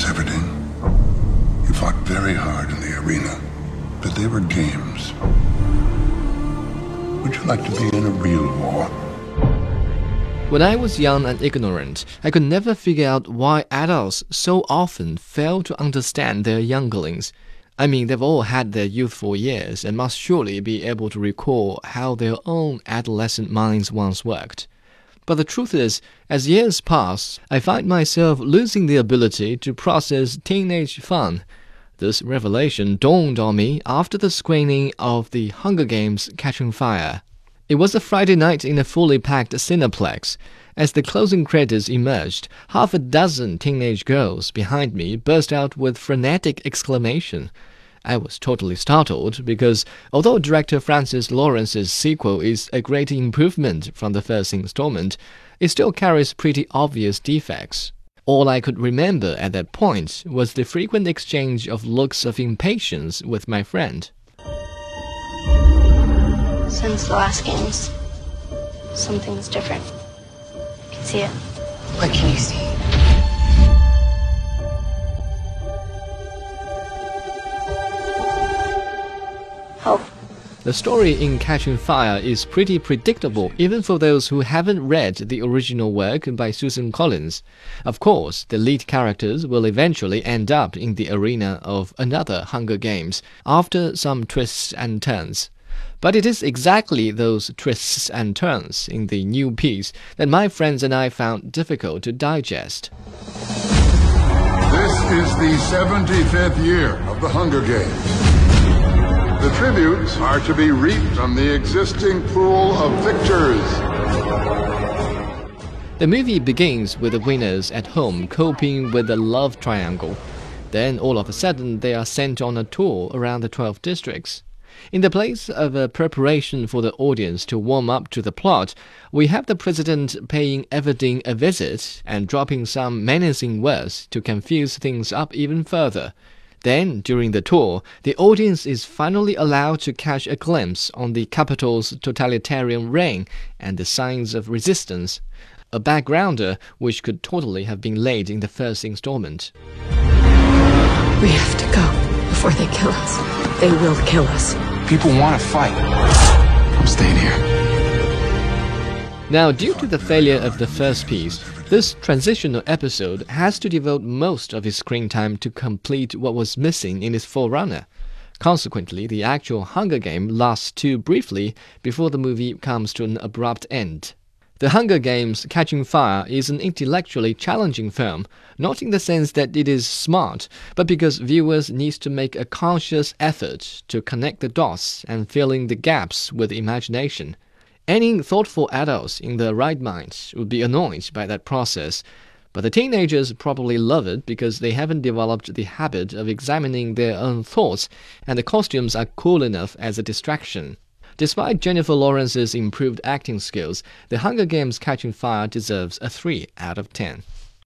was Everdeen. You fought very hard in the arena, but they were games. Would you like to be in a real war? When I was young and ignorant, I could never figure out why adults so often fail to understand their younglings. I mean, they've all had their youthful years and must surely be able to recall how their own adolescent minds once worked. But the truth is, as years pass, I find myself losing the ability to process teenage fun. This revelation dawned on me after the screening of The Hunger Games Catching Fire. It was a Friday night in a fully packed Cineplex. As the closing credits emerged, half a dozen teenage girls behind me burst out with frenetic exclamation. I was totally startled because although director Francis Lawrence's sequel is a great improvement from the first installment, it still carries pretty obvious defects. All I could remember at that point was the frequent exchange of looks of impatience with my friend. Since the last games, something's different. You can see it. What can you see? Hope. The story in Catching Fire is pretty predictable even for those who haven't read the original work by Susan Collins. Of course, the lead characters will eventually end up in the arena of another Hunger Games after some twists and turns. But it is exactly those twists and turns in the new piece that my friends and I found difficult to digest. This is the 75th year of the Hunger Games. Tributes are to be reaped from the existing pool of victors. The movie begins with the winners at home coping with the love triangle. Then, all of a sudden, they are sent on a tour around the 12 districts. In the place of a preparation for the audience to warm up to the plot, we have the president paying Everdeen a visit and dropping some menacing words to confuse things up even further. Then, during the tour, the audience is finally allowed to catch a glimpse on the Capitol's totalitarian reign and the signs of resistance, a backgrounder which could totally have been laid in the first installment. We have to go before they kill us. They will kill us. People want to fight. I'm staying here. Now, due to the failure of the first piece, this transitional episode has to devote most of its screen time to complete what was missing in its forerunner. Consequently, the actual Hunger Game lasts too briefly before the movie comes to an abrupt end. The Hunger Games Catching Fire is an intellectually challenging film, not in the sense that it is smart, but because viewers need to make a conscious effort to connect the dots and fill in the gaps with imagination. Any thoughtful adults in their right minds would be annoyed by that process, but the teenagers probably love it because they haven't developed the habit of examining their own thoughts, and the costumes are cool enough as a distraction. Despite Jennifer Lawrence's improved acting skills, The Hunger Games Catching Fire deserves a 3 out of 10.